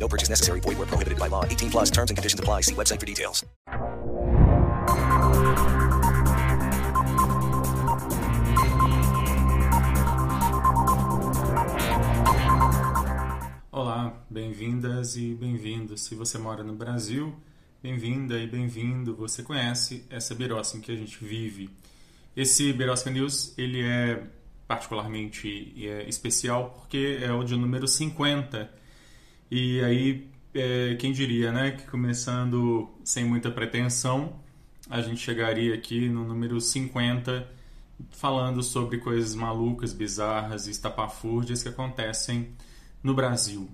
No purchase necessary. Void where prohibited by law. 18 plus terms and conditions apply. See website for details. Olá, bem-vindas e bem-vindos. Se você mora no Brasil, bem-vinda e bem-vindo. Você conhece essa Birosca em que a gente vive. Esse Birosca News, ele é particularmente é, especial porque é o de número 50. E aí, é, quem diria, né, que começando sem muita pretensão, a gente chegaria aqui no número 50 falando sobre coisas malucas, bizarras e estapafúrdias que acontecem no Brasil.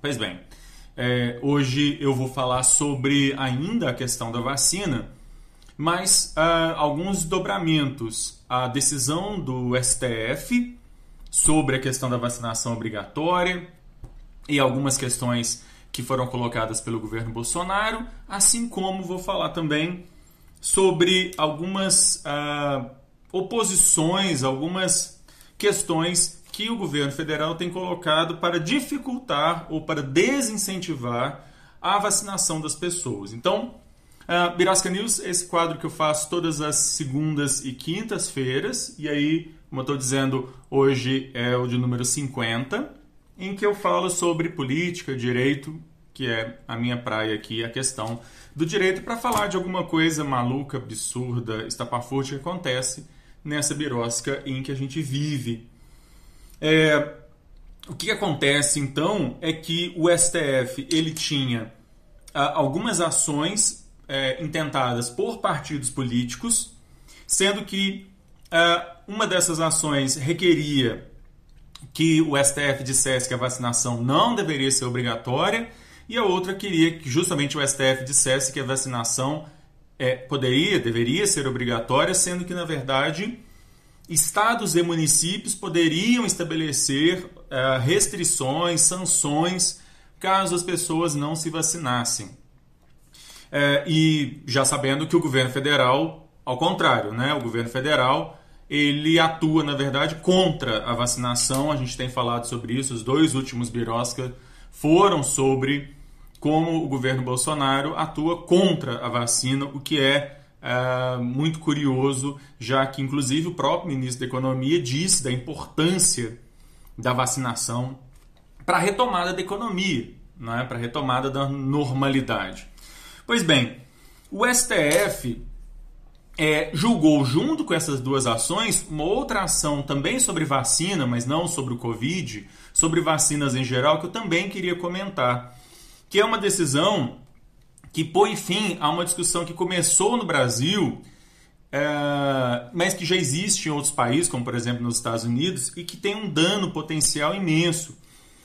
Pois bem, é, hoje eu vou falar sobre ainda a questão da vacina, mas ah, alguns dobramentos. A decisão do STF sobre a questão da vacinação obrigatória e algumas questões que foram colocadas pelo governo Bolsonaro, assim como vou falar também sobre algumas ah, oposições, algumas questões que o governo federal tem colocado para dificultar ou para desincentivar a vacinação das pessoas. Então, uh, Birasca News esse quadro que eu faço todas as segundas e quintas-feiras, e aí, como eu estou dizendo, hoje é o de número 50, em que eu falo sobre política, direito, que é a minha praia aqui, a questão do direito, para falar de alguma coisa maluca, absurda, estapafúrdia que acontece nessa birosca em que a gente vive. É, o que acontece então é que o STF ele tinha ah, algumas ações é, intentadas por partidos políticos, sendo que ah, uma dessas ações requeria que o STF dissesse que a vacinação não deveria ser obrigatória e a outra queria que justamente o STF dissesse que a vacinação é, poderia, deveria ser obrigatória, sendo que na verdade estados e municípios poderiam estabelecer uh, restrições, sanções, caso as pessoas não se vacinassem. Uh, e já sabendo que o governo federal, ao contrário, né, o governo federal ele atua, na verdade, contra a vacinação. A gente tem falado sobre isso, os dois últimos birosca foram sobre como o governo Bolsonaro atua contra a vacina, o que é é, muito curioso, já que inclusive o próprio ministro da Economia disse da importância da vacinação para a retomada da economia, né? para a retomada da normalidade. Pois bem, o STF é, julgou, junto com essas duas ações, uma outra ação também sobre vacina, mas não sobre o Covid, sobre vacinas em geral, que eu também queria comentar, que é uma decisão que põe fim a uma discussão que começou no Brasil, é, mas que já existe em outros países, como por exemplo nos Estados Unidos, e que tem um dano potencial imenso.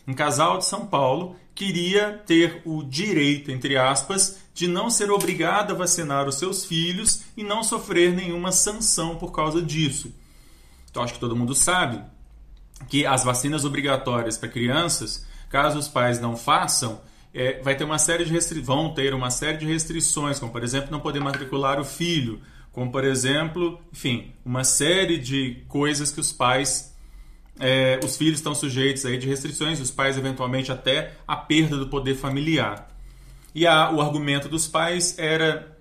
Um casal de São Paulo queria ter o direito, entre aspas, de não ser obrigado a vacinar os seus filhos e não sofrer nenhuma sanção por causa disso. Então acho que todo mundo sabe que as vacinas obrigatórias para crianças, caso os pais não façam, é, vai ter uma série de restri... vão ter uma série de restrições, como por exemplo não poder matricular o filho, como por exemplo, enfim, uma série de coisas que os pais, é, os filhos estão sujeitos aí de restrições, os pais eventualmente até a perda do poder familiar. E a, o argumento dos pais era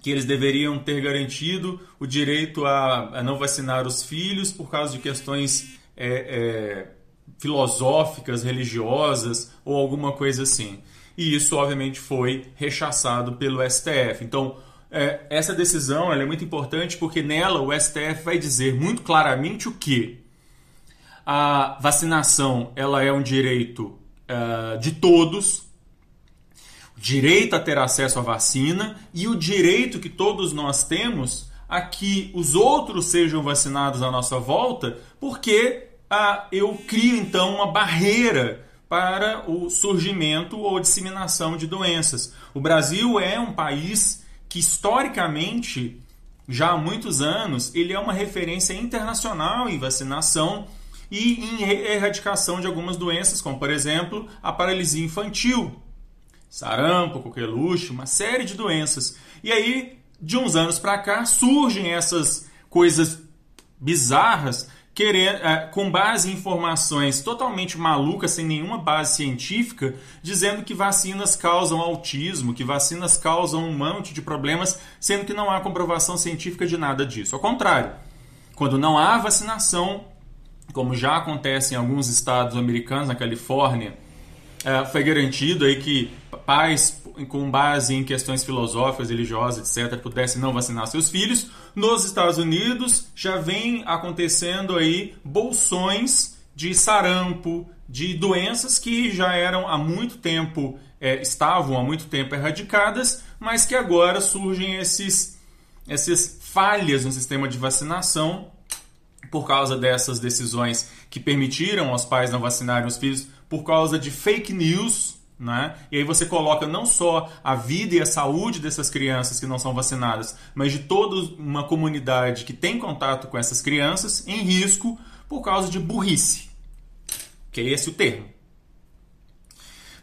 que eles deveriam ter garantido o direito a, a não vacinar os filhos por causa de questões é, é filosóficas, religiosas ou alguma coisa assim. E isso, obviamente, foi rechaçado pelo STF. Então, é, essa decisão é muito importante porque nela o STF vai dizer muito claramente o que a vacinação ela é um direito uh, de todos, direito a ter acesso à vacina e o direito que todos nós temos a que os outros sejam vacinados à nossa volta, porque ah, eu crio então uma barreira para o surgimento ou disseminação de doenças. O Brasil é um país que historicamente, já há muitos anos, ele é uma referência internacional em vacinação e em erradicação de algumas doenças, como por exemplo a paralisia infantil, sarampo, coqueluche, uma série de doenças. E aí, de uns anos para cá, surgem essas coisas bizarras querer, é, com base em informações totalmente malucas, sem nenhuma base científica, dizendo que vacinas causam autismo, que vacinas causam um monte de problemas, sendo que não há comprovação científica de nada disso. Ao contrário, quando não há vacinação, como já acontece em alguns estados americanos, na Califórnia, é, foi garantido aí que pais com base em questões filosóficas, religiosas, etc., pudessem não vacinar seus filhos. Nos Estados Unidos já vem acontecendo aí bolsões de sarampo, de doenças que já eram há muito tempo, é, estavam há muito tempo erradicadas, mas que agora surgem esses, essas falhas no sistema de vacinação por causa dessas decisões que permitiram aos pais não vacinarem os filhos por causa de fake news né? E aí você coloca não só a vida e a saúde dessas crianças que não são vacinadas, mas de toda uma comunidade que tem contato com essas crianças em risco por causa de burrice. Que é esse o termo.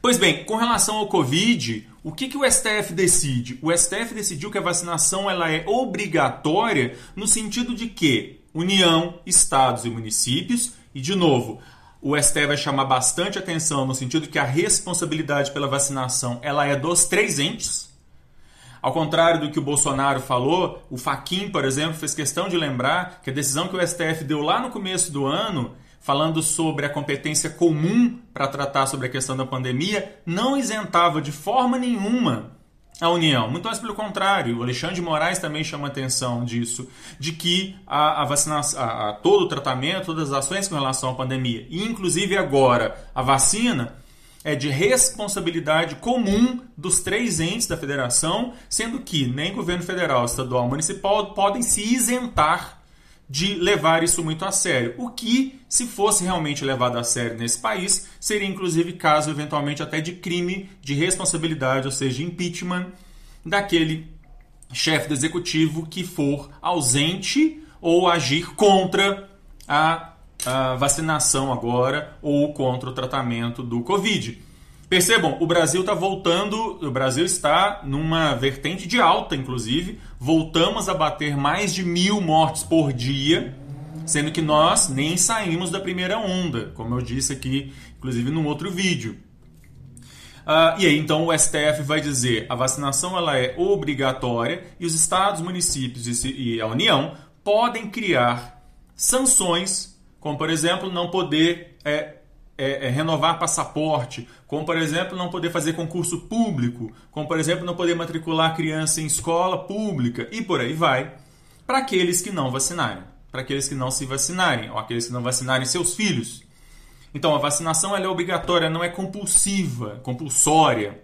Pois bem, com relação ao Covid, o que, que o STF decide? O STF decidiu que a vacinação ela é obrigatória no sentido de que União, Estados e municípios, e de novo, o STF vai chamar bastante atenção no sentido que a responsabilidade pela vacinação ela é dos três entes. Ao contrário do que o Bolsonaro falou, o Faquin, por exemplo, fez questão de lembrar que a decisão que o STF deu lá no começo do ano, falando sobre a competência comum para tratar sobre a questão da pandemia, não isentava de forma nenhuma a União. Muito mais pelo contrário, o Alexandre de Moraes também chama atenção disso, de que a, a vacinação, a, a, todo o tratamento, todas as ações com relação à pandemia, e inclusive agora a vacina, é de responsabilidade comum dos três entes da federação, sendo que nem governo federal, estadual, municipal podem se isentar de levar isso muito a sério. O que, se fosse realmente levado a sério nesse país, seria inclusive caso eventualmente até de crime de responsabilidade, ou seja, impeachment daquele chefe do executivo que for ausente ou agir contra a, a vacinação agora ou contra o tratamento do Covid. Percebam, o Brasil está voltando, o Brasil está numa vertente de alta, inclusive. Voltamos a bater mais de mil mortes por dia, sendo que nós nem saímos da primeira onda, como eu disse aqui, inclusive num outro vídeo. Uh, e aí, então, o STF vai dizer a vacinação ela é obrigatória e os estados, municípios e a União podem criar sanções, como, por exemplo, não poder é, é, é, renovar passaporte, como por exemplo não poder fazer concurso público, como por exemplo não poder matricular criança em escola pública e por aí vai, para aqueles que não vacinarem, para aqueles que não se vacinarem, ou aqueles que não vacinarem seus filhos. Então a vacinação é obrigatória, não é compulsiva, compulsória.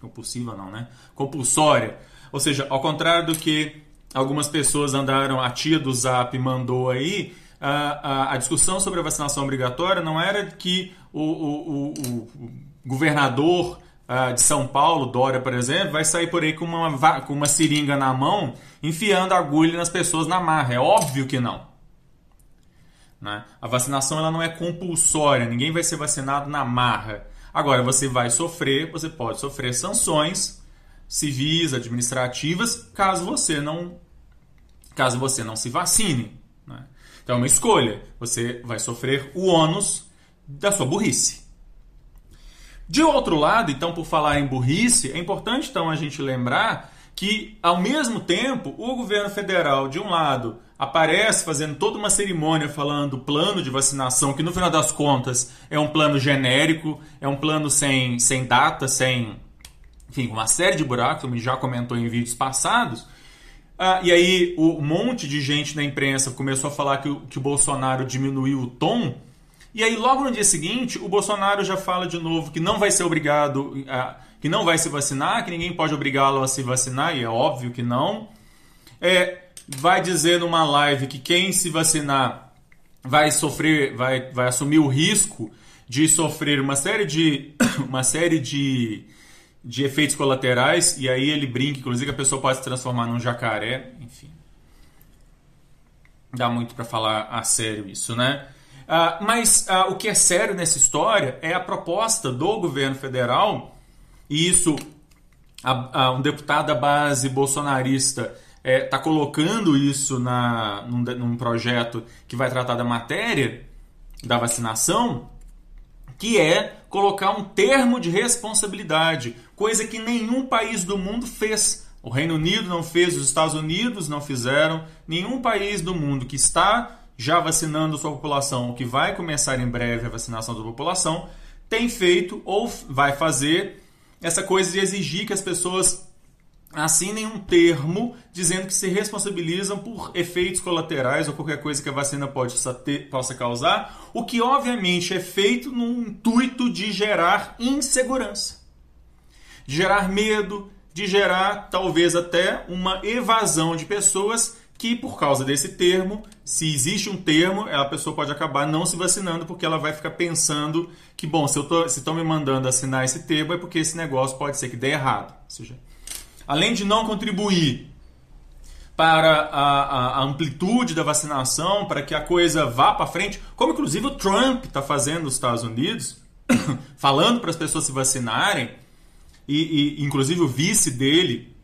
Compulsiva não, né? Compulsória. Ou seja, ao contrário do que algumas pessoas andaram, a tia do Zap mandou aí, a, a, discussão sobre a vacinação obrigatória não era que o, o, o, o governador uh, de São Paulo, Dória, por exemplo, vai sair por aí com uma, com uma seringa na mão, enfiando agulha nas pessoas na marra. É óbvio que não. Né? A vacinação ela não é compulsória, ninguém vai ser vacinado na marra. Agora, você vai sofrer, você pode sofrer sanções civis, administrativas, caso você não, caso você não se vacine. Então é uma escolha. Você vai sofrer o ônus da sua burrice. De outro lado, então, por falar em burrice, é importante então a gente lembrar que, ao mesmo tempo, o governo federal, de um lado, aparece fazendo toda uma cerimônia falando plano de vacinação, que no final das contas é um plano genérico, é um plano sem, sem data, sem. Enfim, uma série de buracos, como já comentou em vídeos passados. Ah, e aí um monte de gente na imprensa começou a falar que o, que o Bolsonaro diminuiu o tom. E aí logo no dia seguinte o Bolsonaro já fala de novo que não vai ser obrigado, a, que não vai se vacinar, que ninguém pode obrigá-lo a se vacinar, e é óbvio que não. É, vai dizer numa live que quem se vacinar vai sofrer, vai, vai assumir o risco de sofrer uma série de, uma série de, de efeitos colaterais, e aí ele brinca, inclusive, que a pessoa pode se transformar num jacaré, enfim. Dá muito para falar a sério isso, né? Uh, mas uh, o que é sério nessa história é a proposta do governo federal, e isso a, a, um deputado da base bolsonarista está é, tá colocando isso na, num, num projeto que vai tratar da matéria da vacinação, que é colocar um termo de responsabilidade, coisa que nenhum país do mundo fez. O Reino Unido não fez, os Estados Unidos não fizeram, nenhum país do mundo que está já vacinando sua população, ou que vai começar em breve a vacinação da população, tem feito ou vai fazer essa coisa de exigir que as pessoas assinem um termo dizendo que se responsabilizam por efeitos colaterais ou qualquer coisa que a vacina pode, ter, possa causar, o que obviamente é feito no intuito de gerar insegurança, de gerar medo, de gerar talvez até uma evasão de pessoas que por causa desse termo, se existe um termo, a pessoa pode acabar não se vacinando porque ela vai ficar pensando que, bom, se estão me mandando assinar esse termo é porque esse negócio pode ser que dê errado. Ou seja, além de não contribuir para a, a, amplitude da vacinação, para que a coisa vá para frente, como inclusive o Trump está fazendo nos Estados Unidos, falando para as pessoas se vacinarem, e, e inclusive o vice dele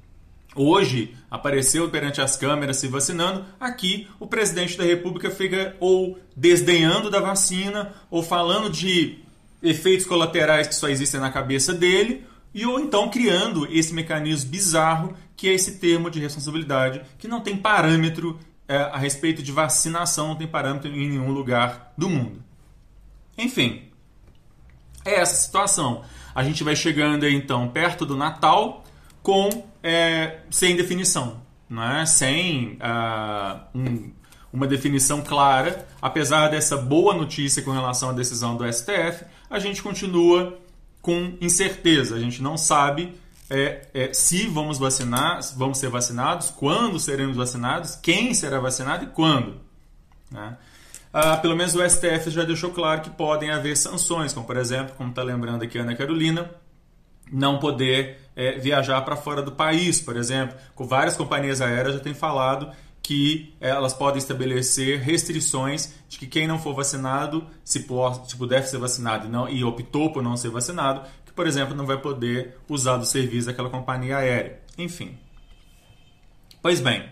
hoje apareceu perante as câmeras se vacinando, aqui o presidente da República fica ou desdenhando da vacina, ou falando de efeitos colaterais que só existem na cabeça dele, e ou então criando esse mecanismo bizarro que é esse termo de responsabilidade que não tem parâmetro é, a respeito de vacinação, não tem parâmetro em nenhum lugar do mundo. Enfim, é essa situação. A gente vai chegando então perto do Natal com é, sem definição, é? sem uh, um, uma definição clara. Apesar dessa boa notícia com relação à decisão do STF, a gente continua com incerteza. A gente não sabe é, é, se vamos vacinar, vamos ser vacinados, quando seremos vacinados, quem será vacinado e quando. Né? Ah, pelo menos o STF já deixou claro que podem haver sanções, como por exemplo, como está lembrando aqui a Ana Carolina, não poder é, viajar para fora do país, por exemplo. Com várias companhias aéreas já têm falado que é, elas podem estabelecer restrições de que quem não for vacinado, se, por, se puder ser vacinado e, não, e optou por não ser vacinado, que, por exemplo, não vai poder usar do serviço daquela companhia aérea. Enfim. Pois bem,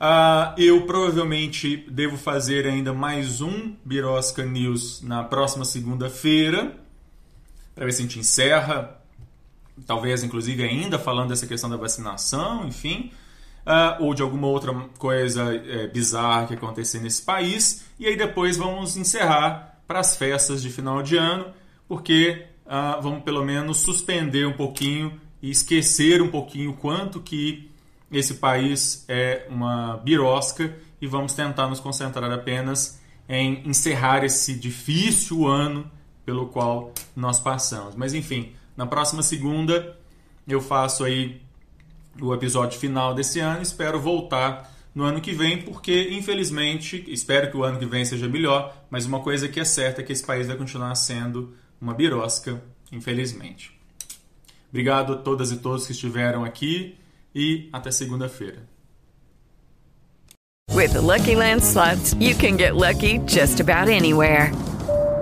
uh, eu provavelmente devo fazer ainda mais um Birosca News na próxima segunda-feira, para ver se a gente encerra talvez inclusive ainda falando dessa questão da vacinação, enfim, uh, ou de alguma outra coisa é, bizarra que acontecer nesse país. E aí depois vamos encerrar para as festas de final de ano, porque uh, vamos pelo menos suspender um pouquinho e esquecer um pouquinho quanto que esse país é uma birosca e vamos tentar nos concentrar apenas em encerrar esse difícil ano pelo qual nós passamos. Mas enfim, na próxima segunda eu faço aí o episódio final desse ano. Espero voltar no ano que vem, porque infelizmente, espero que o ano que vem seja melhor, mas uma coisa que é certa é que esse país vai continuar sendo uma birosca, infelizmente. Obrigado a todas e todos que estiveram aqui e até segunda-feira. With the Lucky Land slots, you can get lucky just about anywhere.